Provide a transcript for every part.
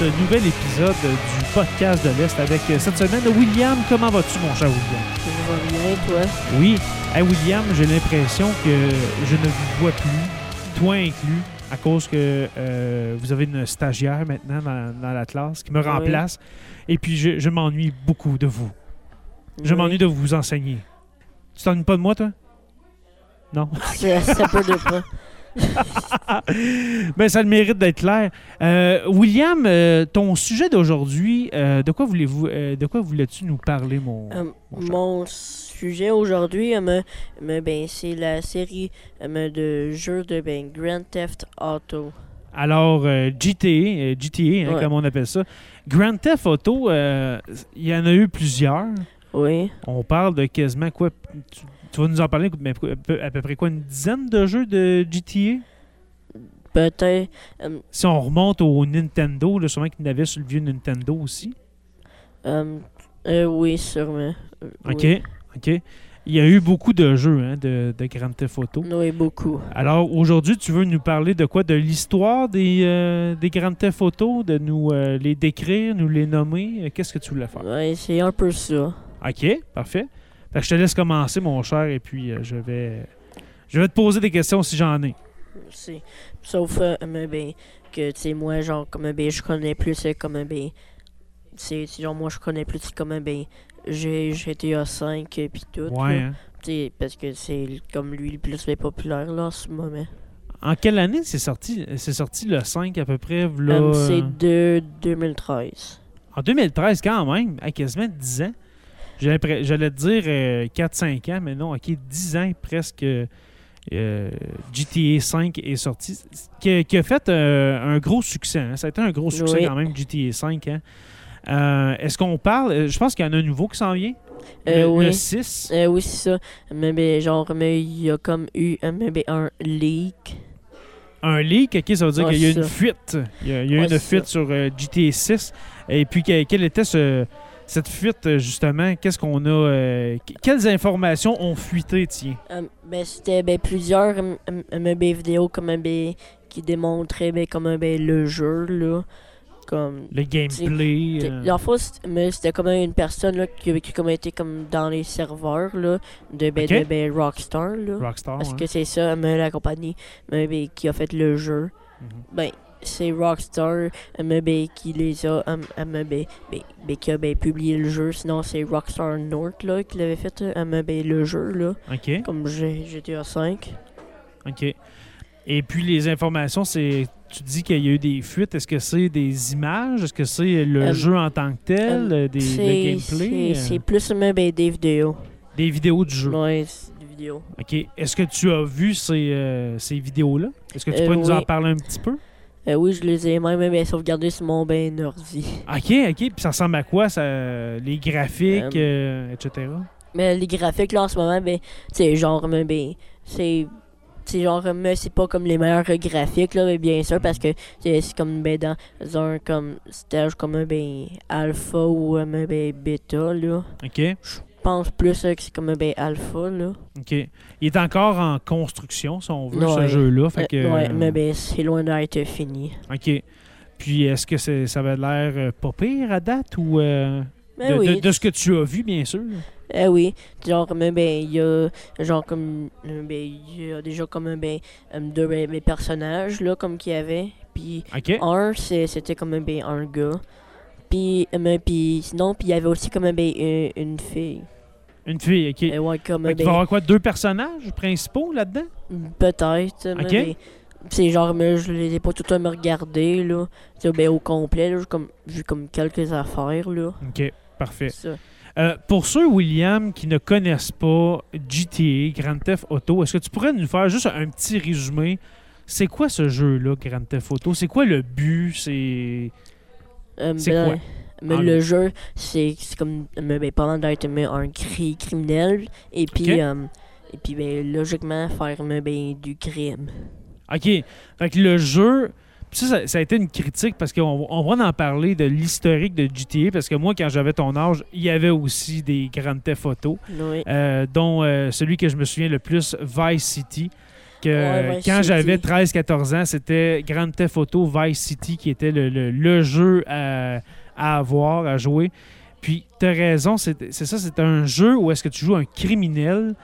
Ce nouvel épisode du podcast de l'Est avec euh, cette semaine William. Comment vas-tu, mon cher William? Ça va bien, toi? Oui. Hey, William, j'ai l'impression que je ne vous vois plus, toi inclus, à cause que euh, vous avez une stagiaire maintenant dans, dans la classe qui me Oui. remplace. Et puis, je, je m'ennuie beaucoup de vous. Je Oui. m'ennuie de vous enseigner. Tu t'ennuies pas de moi, toi? Non? Ça, ça peut de pas. ben, ça a le mérite d'être clair. Euh, William, euh, ton sujet d'aujourd'hui, euh, de quoi voulez-vous, de quoi voulais-tu nous parler, mon, mon sujet aujourd'hui, ben, c'est la série de jeux de ben, Grand Theft Auto. Alors, GTA, GTA hein, Ouais. comme on appelle ça. Grand Theft Auto, il y en a eu plusieurs. Oui. On parle de quasiment quoi? Tu, vas nous en parler, mais à peu, près quoi Une dizaine de jeux de GTA Peut-être. euh, Si on remonte au Nintendo, là, sûrement qu'il y en avait sur le vieux Nintendo aussi. euh, euh, oui, sûrement. Euh, OK. Oui. OK. Il y a eu beaucoup de jeux hein, de, de Grand Theft Auto. Oui, beaucoup. Alors aujourd'hui, tu veux nous parler de quoi? De l'histoire des, euh, des Grand Theft Auto, de nous euh, les décrire, nous les nommer? Qu'est-ce que tu voulais faire? Ouais, c'est un peu ça. OK, parfait. Fait que je te laisse commencer, mon cher, et puis euh, je vais je vais te poser des questions si j'en ai. C'est- Sauf euh, ben, que, tu sais, moi, genre, comme, ben, je connais plus, euh, comme, ben, c'est c'est genre, moi, je connais plus, comme, ben, j'ai GTA 5 et puis tout. Ouais. hein. Tu sais, parce que c'est comme lui le plus populaire là en ce moment. En quelle année c'est sorti C'est sorti le 5 à peu près là, Euh, c'est euh, de 2013. En 2013 quand même, à quasiment 10 ans. J'allais te dire 4-5 ans, mais non, ok, 10 ans presque. euh, GTA 5 est sorti, qui a, qui a fait euh, un gros succès. hein. Ça a été un gros succès Oui. quand même, GTA 5. hein. Euh, Est-ce qu'on parle euh, Je pense qu'il y en a un nouveau qui s'en vient? Euh, le, oui. le 6. Euh, oui, c'est ça. Mais genre, mais il y a comme eu euh, mais un leak. Un leak, ok, ça veut dire Ouais, qu'il y a eu une ça. fuite. Il y a, il y a eu Ouais, une fuite sur euh, GTA 6. Et puis, que- quelle était ce- cette fuite, euh, justement Qu'est-ce qu'on a euh, que- Quelles informations ont fuité, tiens? Euh, ben, c'était ben, plusieurs ben, vidéos comme ben, qui démontraient ben, comme ben, le jeu. là. Comme, Le gameplay. Euh, La fois, c'était comme une personne là, qui, qui comme été comme dans les serveurs là, de, ben, de ben, Rockstar. Là. Rockstar. Parce hein. que c'est ça, mais la compagnie mais, ben, qui a fait le jeu. Mhm. Ben, c'est Rockstar mais, ben, qui les a euh, ben, qui a ben, publié le jeu. Sinon, c'est Rockstar North là, qui l'avait fait euh, mais, ben, le jeu. Là, OK. comme GTA 5. OK. Et puis, les informations, c'est. Tu dis qu'il y a eu des fuites. Est-ce que c'est des images? Est-ce que c'est le Euh, jeu en tant que tel euh, des, le gameplay c'est- plus mais, ben, des vidéos. Des vidéos du jeu. C'est des vidéos. OK. Est-ce que tu as vu ces, euh, ces vidéos-là? Est-ce que tu Euh, peux nous en oui. parler un petit peu? Euh, oui, je les ai même ben, sauvegardés sur mon ben ordi. OK, OK. Puis ça ressemble à quoi ça, Les graphiques, euh, etc. Mais les graphiques là en ce moment, ben, c'est genre, mais, ben, c'est. C'est genre, mais c'est pas comme les meilleurs graphiques, là, mais bien sûr, parce que c'est comme ben, dans un comme stage comme un ben, alpha ou un ben, bêta, là. OK. Je pense plus euh, que c'est comme un ben, alpha, là. OK. Il est encore en construction, si on veut, ce jeu-là. Fait que, Euh, ouais, euh, mais ben, c'est loin d'être fini. OK. Puis, est-ce que c'est- ça avait l'air euh, pas pire à date ou. euh, Mais de, oui, de- de ce que tu as vu, bien sûr? Eh oui, genre comme ben il y a genre comme ben il y a déjà comme ben deux ben, ben, personnages là comme qu'il y avait puis un c'est- c'était comme ben un gars puis euh, ben, puis sinon puis il y avait aussi comme un ben une, une fille Une fille, OK. Ouais comme Fait un qu'il va y ben avoir quoi, deux personnages principaux là-dedans? peut-être mais Ok. ben, c'est genre mais je les ai pas tout à me regarder là ben au complet là j'ai comme vu comme quelques affaires là OK, parfait. ça Euh, pour ceux, William, qui ne connaissent pas GTA, Grand Theft Auto, est-ce que tu pourrais nous faire juste un petit résumé? C'est quoi ce jeu-là, Grand Theft Auto? C'est quoi le but? C'est... Euh, C'est ben, quoi? Mais le gros. jeu, c'est c'est comme ben, pendant d'être un cri criminel et puis euh, et puis ben, logiquement faire ben, du crime. OK. Fait que le jeu... Ça, ça, ça a été une critique parce qu'on on va en parler de l'historique de GTA parce que moi, quand j'avais ton âge, il y avait aussi des Grand Theft Oui. euh, dont euh, celui que je me souviens le plus, Vice City. Que Ouais, Vice quand j'avais 13-14 ans, c'était Grand Theft Auto Vice City qui était le, le- le jeu à, à avoir, à jouer. Puis, tu as raison, c'est ça, c'est un jeu où est-ce que tu joues un criminel.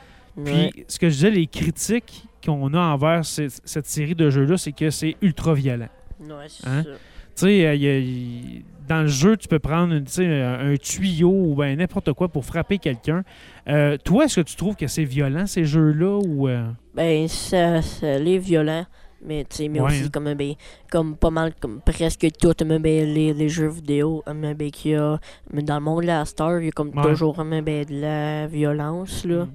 Puis, ce que je disais, les critiques qu'on a envers ce- cette série de jeux-là, c'est que c'est ultra violent. Ouais, c'est Hein? ça. Tu sais, dans le jeu, tu peux prendre une- un, tuyau ou ben n'importe quoi pour frapper quelqu'un. Euh, toi, est-ce que tu trouves que c'est violent, ces jeux-là? ou euh, Ben, ça, ça l'est violent. Mais, tu mais Ouais, aussi, hein. comme, ben, comme pas mal, comme presque tout, ben, les, les jeux vidéo, mais, ben, qu'il y a, mais dans le monde de la star, il y a comme Ouais. toujours, ben, de la violence, là.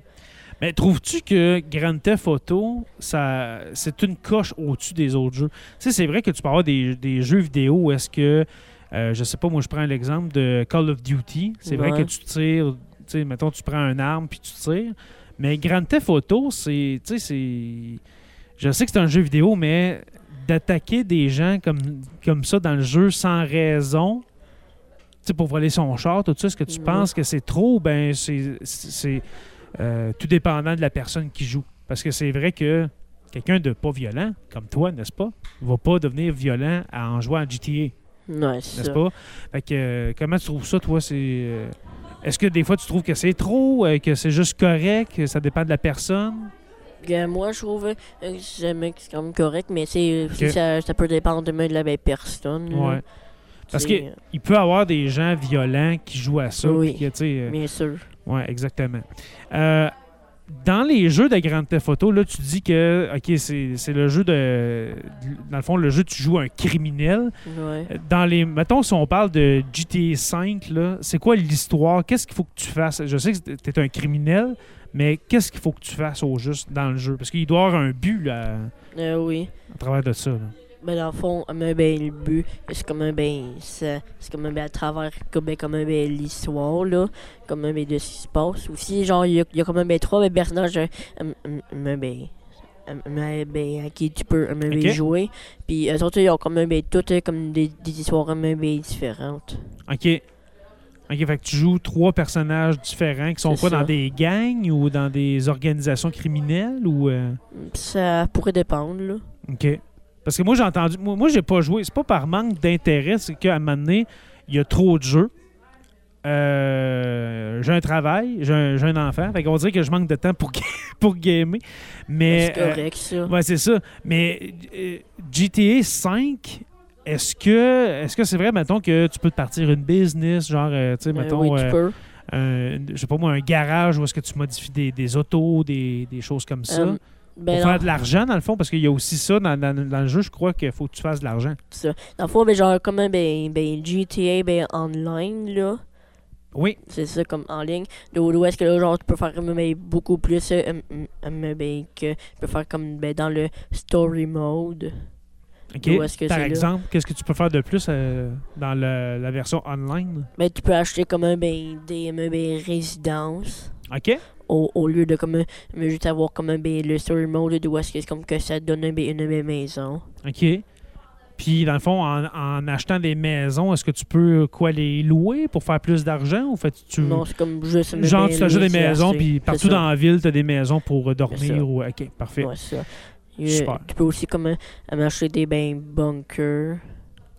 Mais trouves-tu que Grand Theft Auto, ça, c'est une coche au-dessus des autres jeux? Tu sais, c'est vrai que tu peux avoir des, des jeux vidéo où est-ce que, euh, je sais pas, moi je prends l'exemple de Call of Duty. C'est vrai que tu tires, tu sais, mettons, tu prends une arme puis tu tires. Mais Grand Theft Auto, c'est, tu sais, c'est... Je sais que c'est un jeu vidéo, mais d'attaquer des gens comme, comme ça dans le jeu sans raison, tu sais, pour voler son char, tout ça, est-ce que tu Ouais. penses que c'est trop? Ben, c'est... c'est euh, tout dépendant de la personne qui joue? Parce que c'est vrai que quelqu'un de pas violent, comme toi, n'est-ce pas, va pas devenir violent en jouant à GTA, C'est n'est-ce pas? Fait que, euh, comment tu trouves ça, toi? C'est, euh, est-ce que des fois tu trouves que c'est trop, euh, que c'est juste correct, que ça dépend de la personne? Que moi, je trouve que c'est quand même correct, mais c'est ça, ça peut dépendre de la même personne. là. Ouais. Parce C'est, que- euh, Il peut y avoir des gens violents qui jouent à ça. Oui. que, Bien sûr. Ouais, exactement. Euh, dans les jeux de Grand Theft Auto, là, tu dis que, OK, c'est le jeu de... Dans le fond, le jeu, tu joues un criminel. Ouais. Dans les... Mettons, si on parle de GTA V, c'est quoi l'histoire? Qu'est-ce qu'il faut que tu fasses? Je sais que tu es un criminel, mais qu'est-ce qu'il faut que tu fasses au juste dans le jeu? Parce qu'il doit y avoir un but, là, Euh, oui. à travers de ça. là. Ben, dans le fond, euh, ben, le but, c'est comme un ben, c'est comme un ben, à travers comme, ben, comme un ben, l'histoire, là, comme un ben, de ce qui se passe. Aussi, genre, il y a, il y a comme un ben, trois ben, personnages, euh, um, um, um, ben, um, um, ben, à qui tu peux um, ben, jouer. Puis, eux autres, ils ont comme un ben, toutes euh, comme des, des histoires um, ben, différentes. OK. OK, fait que tu joues trois personnages différents qui sont quoi, ça. dans des gangs ou dans des organisations criminelles ou... euh? Ça pourrait dépendre, là. OK. Parce que moi, j'ai entendu. Moi, moi j'ai pas joué. C'est pas par manque d'intérêt, c'est qu'à un moment donné, il y a trop de jeux. Euh, j'ai un travail, j'ai un, j'ai un enfant. Fait qu'on dirait que je manque de temps pour, pour gamer. Mais. c'est correct, ça. euh, ouais, c'est ça. Mais euh, GTA 5, est-ce que est-ce que c'est vrai, mettons, que tu peux te partir une business, genre, euh, tu sais, Euh, mettons, oui, tu euh, peux. un- je sais pas moi, un garage où est-ce que tu modifies des, des autos, des, des choses comme ça? Euh, ben, pour non. faire de l'argent, dans le fond, parce qu'il y a aussi ça dans, dans- dans le jeu, je crois qu'il faut que tu fasses de l'argent. ça. Dans le fond, ben, genre, comme un ben, ben, GTA ben, online, là. Oui. C'est ça, comme en ligne. D'où est-ce que là, genre, tu peux faire ben, beaucoup plus euh, euh, ben, que tu peux faire comme ben, dans le story mode. OK. Où est-ce que Par exemple, qu'est-ce que tu peux faire de plus euh, dans le- la version online? Ben, tu peux acheter comme un ben, des ben, résidences. OK. Au, au lieu de comme mais juste avoir comme un le story mode d'où est-ce que c'est comme que ça donne un une maison. OK. Puis, dans le fond, en, en achetant des maisons, est-ce que tu peux, quoi, les louer pour faire plus d'argent? Ou fait tu... Non, c'est comme juste Genre, tu t'achètes des maisons, puis partout dans la ville, tu as des maisons pour euh, dormir. Ou... OK, parfait. Ouais, ça. Super. Tu peux aussi comme euh, acheter des ben, bunkers.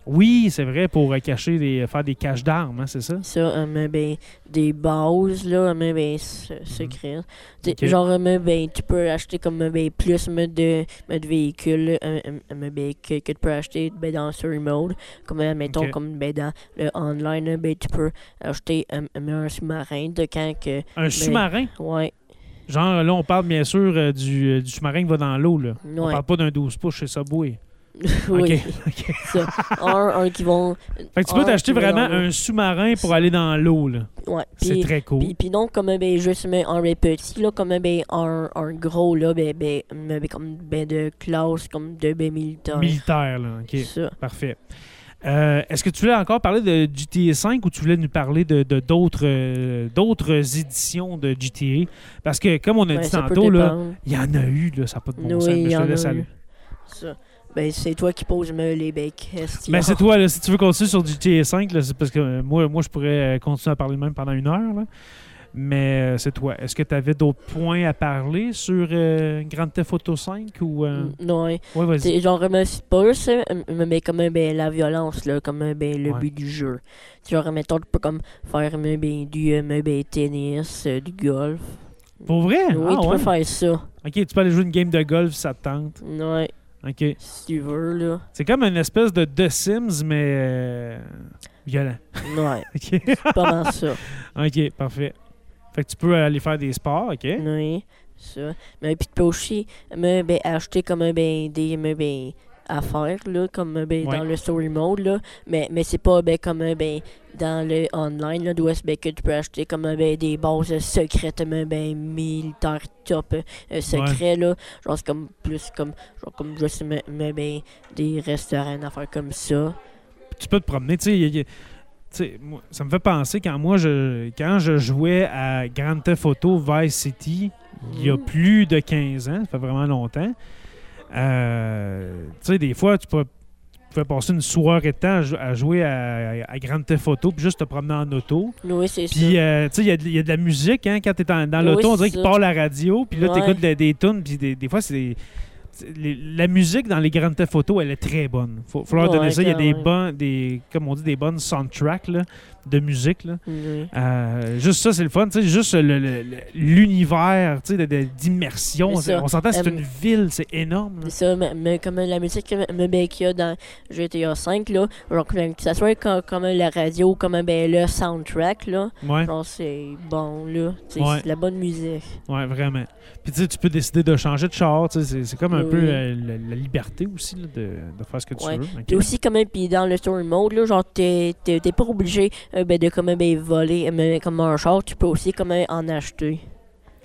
Oui, c'est vrai, pour euh, cacher, des, faire des caches d'armes, hein, c'est ça? Ça, euh, mais ben, des bases, là, euh, mais ben, se- secrètes. Tu sais, Ok. Genre, euh, mais ben, tu peux acheter comme euh, ben, plus mais, de, mais, de véhicules euh, euh, mais, ben, que, que tu peux acheter ben, dans Story Mode. Comme, euh, mettons, comme ben, dans le online, euh, ben, tu peux acheter euh, euh, un sous-marin de quand que. Un sous-marin? Ouais, Genre, là, on parle bien sûr euh, du, euh, du sous-marin qui va dans l'eau, là. On ouais. parle pas d'un 12 pouces chez Subway. Oui. OK. OK. ça. un, un qui vont. Fait que tu peux t'acheter vraiment un sous-marin pour aller dans l'eau, là. Ouais. C'est très cool. Puis, non, comme ben, juste mais, un ben, petit, là, comme ben, un, un gros, là, ben, ben, ben, ben, comme ben, de classe, comme de ben, militaire. Militaire, là. OK. Ça. Parfait. Euh, Est-ce que tu voulais encore parler de GTA 5 ou tu voulais nous parler de d'autres euh, d'autres éditions de GTA? Parce que, comme on a Ouais, dit tantôt, il y en a eu, là, ça n'a pas de bon Oui, sens. mais je te laisse a aller. eu. Ça. Ben, c'est toi qui poses me les ben, questions. Mais c'est toi, là, si tu veux continuer sur GTA 5, là, c'est parce que euh, moi, moi, je pourrais euh, continuer à parler même pendant une heure. là. Mais euh, c'est toi. Est-ce que tu avais d'autres points à parler sur euh, Grand Theft Auto 5 ou. Non, ouais. Vas-y. Genre, pas ça, mais comme ben, la violence, là, comme ben, le Ouais. but du jeu. Tu genre, mettons, tu peux comme faire ben, du ben, tennis, du golf. Pour vrai? Oui, ah, tu ouais. peux faire ça. Ok, tu peux aller jouer une game de golf ça te tente. Ouais, Ok. si tu veux, là. C'est comme une espèce de The Sims, mais euh, violent. Ouais, Ok. c'est pas mal ça. ok, parfait. Fait que tu peux aller faire des sports, ok? Oui, ça. Mais puis tu peux aussi me, ben, acheter comme un ben, des me, ben, affaires là, comme ben, Ouais. dans le story mode là. Mais, mais c'est pas ben, comme ben, dans le online là, d'où est-ce ben, que tu peux acheter comme ben, des bases secrètes, ben, militaires top euh, secrets là. Genre c'est comme plus comme genre comme juste me, ben, des restaurants, des affaires comme ça. tu peux te promener. Tu sais, il y a- il y a- tu sais, moi, ça me fait penser quand moi, je, quand je jouais à Grand Theft Auto Vice City, il y a Mhm. plus de 15 ans, ça fait vraiment longtemps. Euh, tu sais, des fois, tu peux- tu pouvais passer une soirée de temps à, jou- à jouer à, à Grand Theft Auto, puis juste te promener en auto. Oui, c'est ça. Puis, euh, tu sais, il y a de- il y, a de la musique hein, quand tu es dans, dans Oui, l'auto, on dirait qu'il part la radio, puis là, Ouais. tu écoutes des, des tunes, puis des, des fois, c'est la musique dans les Grand Theft Auto, elle est très bonne. Faut, faut leur Ouais, donner ça. Il y a des bons, des, comme on dit, des bonnes soundtracks là, de musique. Là. Oui. Euh, juste ça, c'est le fun. tu sais, Juste l'univers d'immersion. On s'entend, c'est une ville, c'est énorme. C'est ça, mais, mais comme la musique ben, qu'il y a dans GTA V, là, genre, que ça soit comme, comme la radio, comme ben, le soundtrack, là, Ouais, c'est bon, là. C'est Ouais. c'est de la bonne musique. ouais, vraiment. Puis tu peux décider de changer de char. C'est comme un Oui. peu euh, la, la liberté aussi là, de, de faire ce que tu Ouais. veux. Ok. Puis aussi, comme puis dans le story mode, là, genre, t'es pas obligé euh, ben, de comme, ben, voler euh, comme un char, tu peux aussi comme en acheter.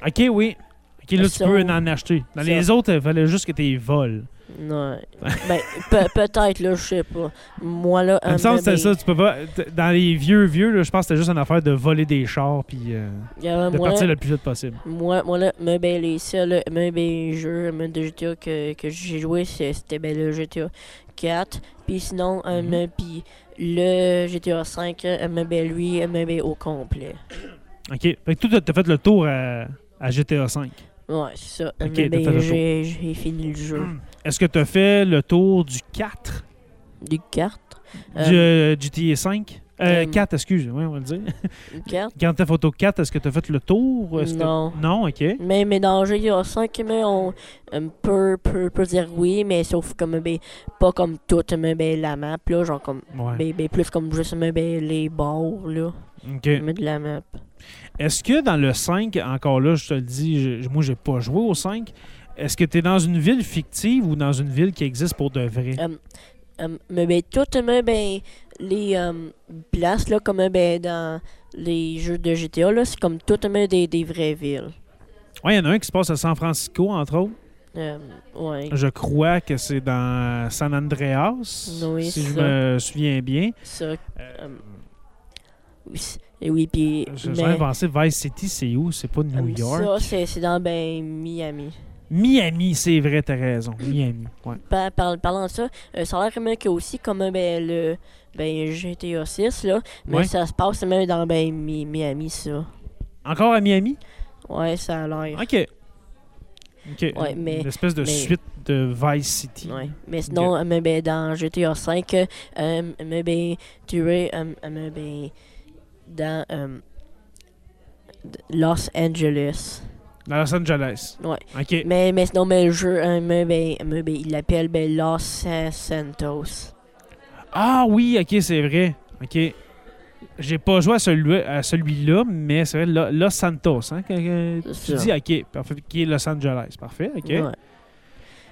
Ok, oui. Ok, là, tu peux en acheter. Dans ça. les autres, il fallait juste que tu les voles. Ouais. ben, pe- peut-être, là, je sais pas. Moi, là, Il me semble que c'était ben, ça. Tu peux pas, dans les vieux, vieux, là, je pense que c'était juste une affaire de voler des chars puis euh, de moi, partir le plus vite possible. Moi, moi là, me, ben, les seuls ben, jeux de GTA que, que j'ai joué, c'était ben, le GTA 4. Puis sinon, me- puis le GTA 5, euh, ben, lui, ben, au complet. OK. Fait que toi, t'as fait le tour à, à GTA V. Ouais, c'est ça. Ok, Me, t'as fait le tour. j'ai fini le jeu. Est-ce que tu as fait le tour du 4 Du 4. du euh, GTA 5 euh, euh, 4, excuse, oui, on va le dire. Du 4. Grand Theft Auto 4, est-ce que tu as fait le tour? Que- Non. Non, OK. Mais, mais dans GTA 5, mais on euh, peut, peut, peut dire oui, mais sauf comme ben, pas comme toute mais, ben, la map, là, genre comme Ouais. ben, ben, plus comme juste ben, les bords là, OK. mais de la map. Est-ce que dans le 5, encore là, je te le dis, je- moi, j'ai pas joué au 5, est-ce que tu es dans une ville fictive ou dans une ville qui existe pour de vrai? Euh, euh, mais ben, toutes mais, ben, les euh, places là, comme ben, dans les jeux de GTA, là, c'est comme toutes mais, des, des vraies villes. Ouais, il y en a un qui se passe à San Francisco, entre autres. Euh, ouais, Je crois que c'est dans San Andreas, Oui, si je me souviens bien. ça. Euh, euh, oui, oui, puis. j'avais pensé Vice City, c'est où? C'est pas New euh, York? Ça, c'est c'est dans ben, Miami. Miami, c'est vrai, t'as raison. Miami, ouais. Par, par- parlant de ça, euh, ça a l'air même a aussi comme euh, ben, le ben, GTA 6, là, mais Ouais. ça se passe même dans ben, Mi- Miami, ça. Encore à Miami? Ouais, ça a l'air. OK. OK. Ouais, mais- Une espèce de mais- suite de Vice City. Ouais. Mais sinon, mais ben, dans GTA 5, euh, mais ben, tu es euh, mais ben, dans euh, Los Angeles. Dans Los Angeles. Ouais. OK. Mais, mais sinon, mais le jeu, euh, mais ben, mais ben, il l'appelle ben, Los San- Santos. Ah oui, OK, c'est vrai. OK. J'ai pas joué à celui- à celui-là, mais c'est vrai, Lo- Los Santos, hein, que, que tu dis, OK, parfait, qui est Los Angeles. Parfait, OK. Ouais.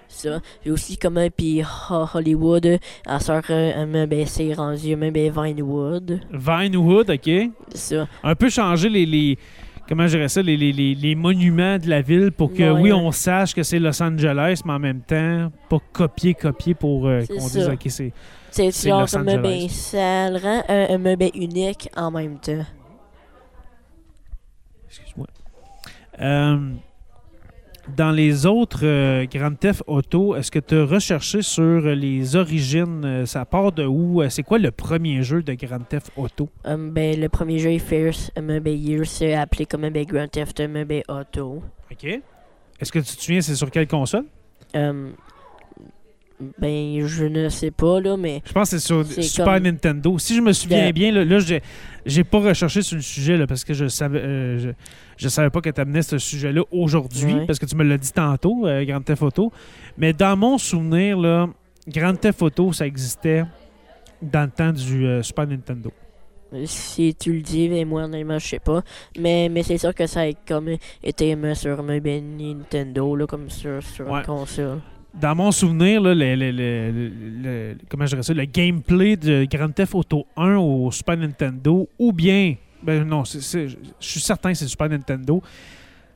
Ça. Et aussi, comme un puis Ho- Hollywood, à sort, euh, ben, c'est rendu, ben, Vinewood. Vinewood, OK. Ça. Un peu changer les... les comment je dirais ça, les, les, les, les monuments de la ville pour que, Ouais. oui, on sache que c'est Los Angeles, mais en même temps, pas copier-copier pour euh, qu'on dise, OK, c'est... C'est un ben, ça le rend un, un ben unique en même temps. Excuse-moi. Euh, dans les autres euh, Grand Theft Auto, est-ce que tu as recherché sur les origines? euh, ça part de où? Euh, C'est quoi le premier jeu de Grand Theft Auto? Um, ben, le premier jeu First um, ben, Year, c'est appelé comme ben, Grand Theft um, Auto. OK. Est-ce que tu te souviens, c'est sur quelle console? Ben, je ne sais pas, là, mais Je pense que c'est sur Super comme- Nintendo. Si je me souviens De- bien, là, là, j'ai, j'ai pas recherché sur le sujet là, parce que je savais, euh, je, je savais pas que tu amenais ce sujet-là aujourd'hui Ouais. parce que tu me l'as dit tantôt, euh, Grand Theft Auto. Mais dans mon souvenir, là, Grand Theft Auto, ça existait dans le temps du euh, Super Nintendo. si tu le dis, mais moi, honnêtement, je sais pas. Mais, mais c'est sûr que ça a comme été sur ben, Nintendo, là, comme sur, sur Ouais. console. Dans mon souvenir, là, le, le- le- comment je dirais ça, le gameplay de Grand Theft Auto 1 au Super Nintendo, ou bien, ben non, je suis certain que c'est Super Nintendo.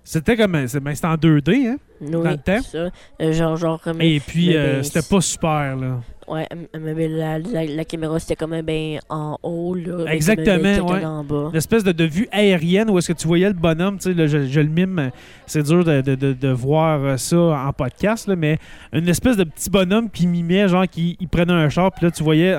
C'était comme, ben, c'était en 2D, hein? Oui, le temps? ça. Euh, genre, genre, um, Et puis, mais euh, c'était pas super, là. Ouais, ben, la, la, la caméra, c'était comme un ben en haut, là. Exactement, ouais. en bas. L'espèce de, de vue aérienne où est-ce que tu voyais le bonhomme, tu sais, là, je, je le mime, c'est dur de, de- de- voir ça en podcast, là, mais une espèce de petit bonhomme qui mimait, genre, qui il prenait un char, puis là, tu voyais,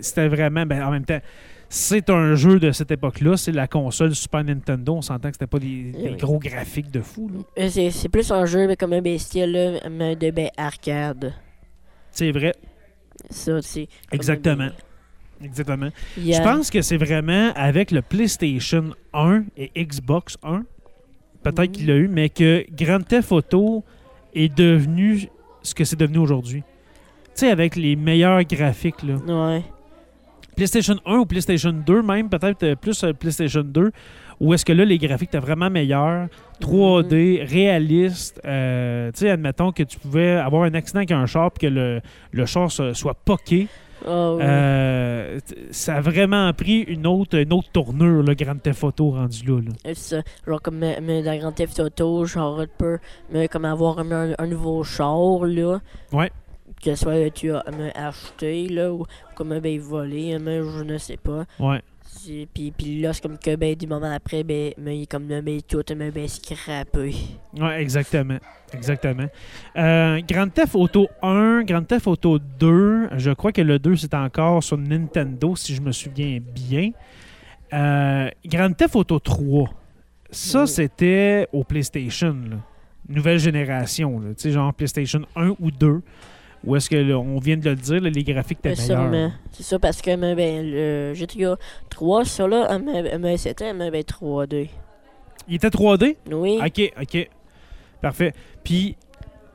c'était vraiment, ben, en même temps, c'est un jeu de cette époque-là, c'est la console Super Nintendo, on s'entend que c'était pas des, des Oui. gros graphiques de fou, là. Euh, C'est c'est plus un jeu mais comme un bestial là, de ben, arcade. C'est vrai, Ça, c'est. exactement, exactement. Je pense que c'est vraiment avec le PlayStation 1 et Xbox 1, peut-être Mhm. qu'il l'a eu, mais que Grand Theft Auto est devenu ce que c'est devenu aujourd'hui. Tu sais, avec les meilleurs graphiques. Là. Ouais. PlayStation 1 ou PlayStation 2, même, peut-être euh, plus euh, PlayStation 2, où est-ce que là, les graphiques étaient vraiment meilleurs, 3D, Mhm. réalistes. euh, tu sais, admettons que tu pouvais avoir un accident avec un char puis que le, le char soit poqué. Ah. Euh, ça a vraiment pris une autre, une autre tournure, le Grand Theft Auto rendu là. là. C'est ça. Genre comme euh, mais dans Grand Theft Auto, genre tu peux mais comme avoir un, un nouveau char là. Ouais. Que soit tu as acheté là ou comme ben volé, mais je ne sais pas. Ouais. Puis, puis là, c'est comme que ben, du moment après, ben, mais il est comme ben, tout mais, ben, scrappé. Ouais, exactement. Exactement. Euh, Grand Theft Auto 1, Grand Theft Auto 2, je crois que le 2 c'est encore sur Nintendo si je me souviens bien. Euh, Grand Theft Auto 3, ça Oui. c'était au PlayStation, là. nouvelle génération, là. genre PlayStation 1 ou 2. Où est-ce que, là, on vient de le dire, là, les graphiques étaient meilleurs? C'est ça parce que mais, ben, le GTA 3, ça là, c'était mais, ben, 3D. Il était 3D? Oui. OK, OK. Parfait. Puis,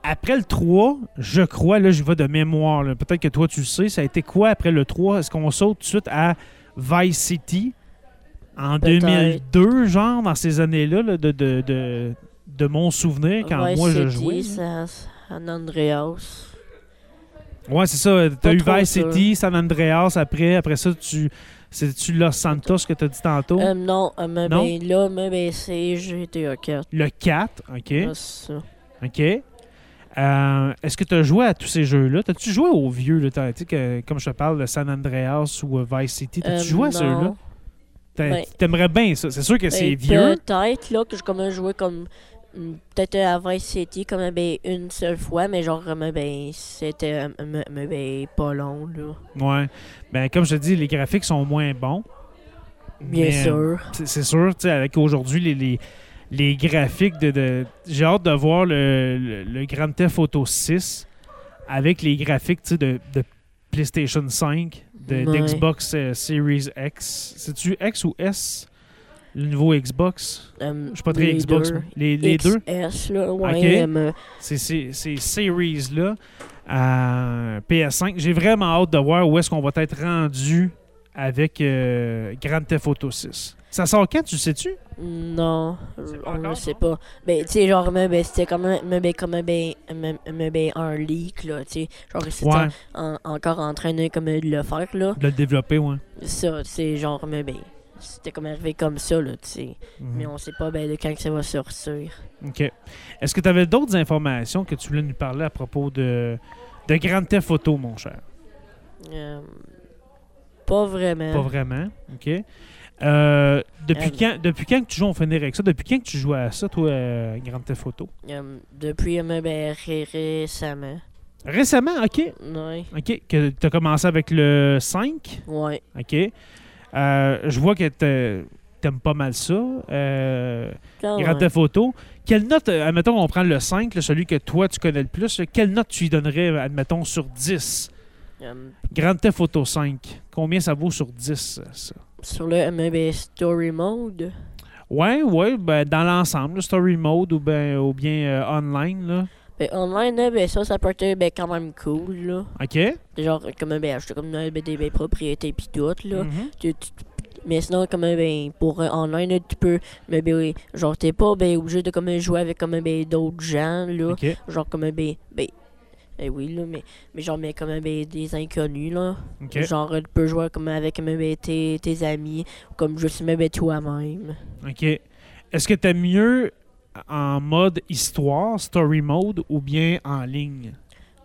après le 3, je crois, là, je vais de mémoire. là. Peut-être que toi, tu le sais. Ça a été quoi après le 3? Est-ce qu'on saute tout de suite à Vice City en Peut-être. 2002, genre, dans ces années-là, là, de, de, de, de mon souvenir, quand Vice moi, je jouais? ça- San Andreas. Ouais, c'est ça. T'as eu Vice. City, San Andreas après. Après ça, tu... C'est-tu Los Santos que tu as dit tantôt? Euh, non, euh, mais, Non? ben, là, mais, ben, c'est GTA 4. Le 4, OK. Ah, c'est ça. OK. Euh, Est-ce que tu as joué à tous ces jeux-là? T'as-tu joué aux vieux, là, t'as- que, comme je te parle de San Andreas ou euh, Vice City? T'as-tu joué à ceux-là? Ben- T'aimerais bien ça. C'est sûr que c'est Ben, vieux. Peut-être là que je comme joué comme mm, peut-être à City comme ben, une seule fois, mais genre ben c'était euh, ben, pas long là. Ouais. Ben, comme je te dis, les graphiques sont moins bons. Bien Mais, sûr. C'est sûr, tu sais, avec aujourd'hui les, les, les graphiques de. de- J'ai hâte de voir le, le, le Grand Theft Auto 6 avec les graphiques de, de PlayStation 5, de, Ouais. d'Xbox euh, Series X. C'est-tu X ou S? Le nouveau Xbox Euh, Je suis pas très les Xbox. deux. Les, les deux XS là, ouais. Ok. euh, c'est ces, series-là à PS5. J'ai vraiment hâte de voir où est-ce qu'on va être rendu avec euh, Grand Theft Auto 6. Ça sort quand, tu sais-tu? non, on ne sait pas. Ben tu sais genre mais, ben, c'était comme un- mais, ben, comme un- ben, mais, mais, ben, un leak là, tu sais. Genre c'était Ouais, en- encore en train de comme de le faire là. de le développer, ouais. Ça, c'est genre mais ben c'était comme arrivé comme ça là, tu sais. Mhm. Mais on sait pas ben, de quand que ça va sortir. OK. Est-ce que tu avais d'autres informations que tu voulais nous parler à propos de, de Grand Theft Auto, mon cher? Euh, Pas vraiment. Pas vraiment. OK. Euh, depuis, Euh, quand, depuis quand que tu joues, on finit avec ça, depuis quand que tu joues à ça, toi, Grand Theft Auto? Depuis ben, ré- récemment. Récemment, OK. Ouais. OK. Que tu as commencé avec le 5. Ouais. OK. Euh, je vois que t'a- t'aimes pas mal ça. Euh, Quand Grand même. Theft Auto. Quelle note, euh, admettons, on prend le 5, là, celui que toi, tu connais le plus, là, quelle note tu lui donnerais, admettons, sur 10? Euh, Grand Theft Auto 5. Combien ça vaut sur 10, ça? sur le euh, ben, Story Mode? Ouais, ouais, ben, dans l'ensemble, le story mode ou, ben, ou bien euh, online, là. Ben, online, là, ben, ça, ça peut être ben, quand même cool. Là. OK? Genre, comme ben, acheter comme ben, des ben, propriétés pis tout. Là. Mhm. Tu- tu- mais sinon, comme ben, pour euh, online, là, tu peux. Mais ben, genre, t'es pas ben, obligé de comme, jouer avec comme, ben, d'autres gens. Là. Genre, comme ben. ben eh oui, là, mais, mais genre, mais comme ben, des inconnus, là. Genre, tu peux jouer comme avec ben, tes, tes amis, ou comme juste ben, toi-même. OK. Est-ce que t'aimes mieux en mode histoire, story mode, ou bien en ligne?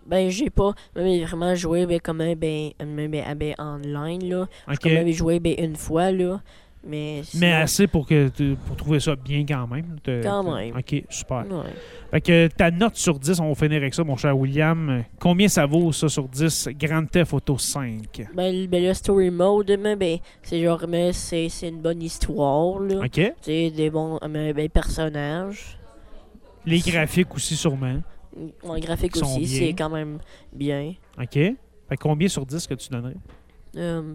Ben, j'ai pas ben, vraiment joué ben, comme ben, ben, ben, ben, online, là. OK. Comme j'avais joué ben, une fois, là. Mais. Assez pour que pour trouver ça bien quand même. Te- Quand te- même. OK, super. Ouais. Fait que ta note sur 10, on va finir avec ça, mon cher William. Combien ça vaut, ça, sur 10, Grand Theft Auto 5? Ben, le- ben, le story mode, mais, ben, c'est genre, mais c'est c'est une bonne histoire, là. OK? Sais, des bons mais, ben, personnages. Les graphiques aussi, sûrement. En graphique Qui sont aussi, c'est quand même bien. OK? Fait combien sur 10 que tu donnerais? Euh,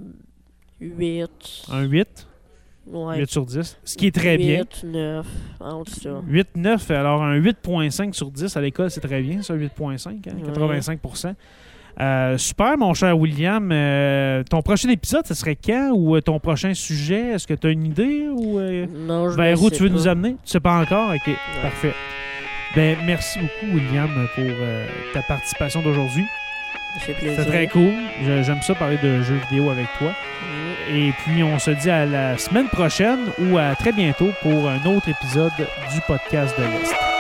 8. Un 8? Ouais. 8 sur 10. Ce qui est très bien. 8, 9, entre ça. 8, 9, alors un 8.5 sur 10 à l'école, c'est très bien, ça, 8.5, hein, Ouais. 85% Euh, super, mon cher William. Euh, ton prochain épisode, ce serait quand? Ou euh, ton prochain sujet? Est-ce que tu as une idée? Ou euh, Non, je vers où tu veux pas. nous amener? Tu sais pas encore? OK, parfait. Ben, merci beaucoup, William, pour ta participation d'aujourd'hui. C'est très cool. J'aime ça parler de jeux vidéo avec toi. Mm. Et puis, on se dit à la semaine prochaine ou à très bientôt pour un autre épisode du podcast de l'Est.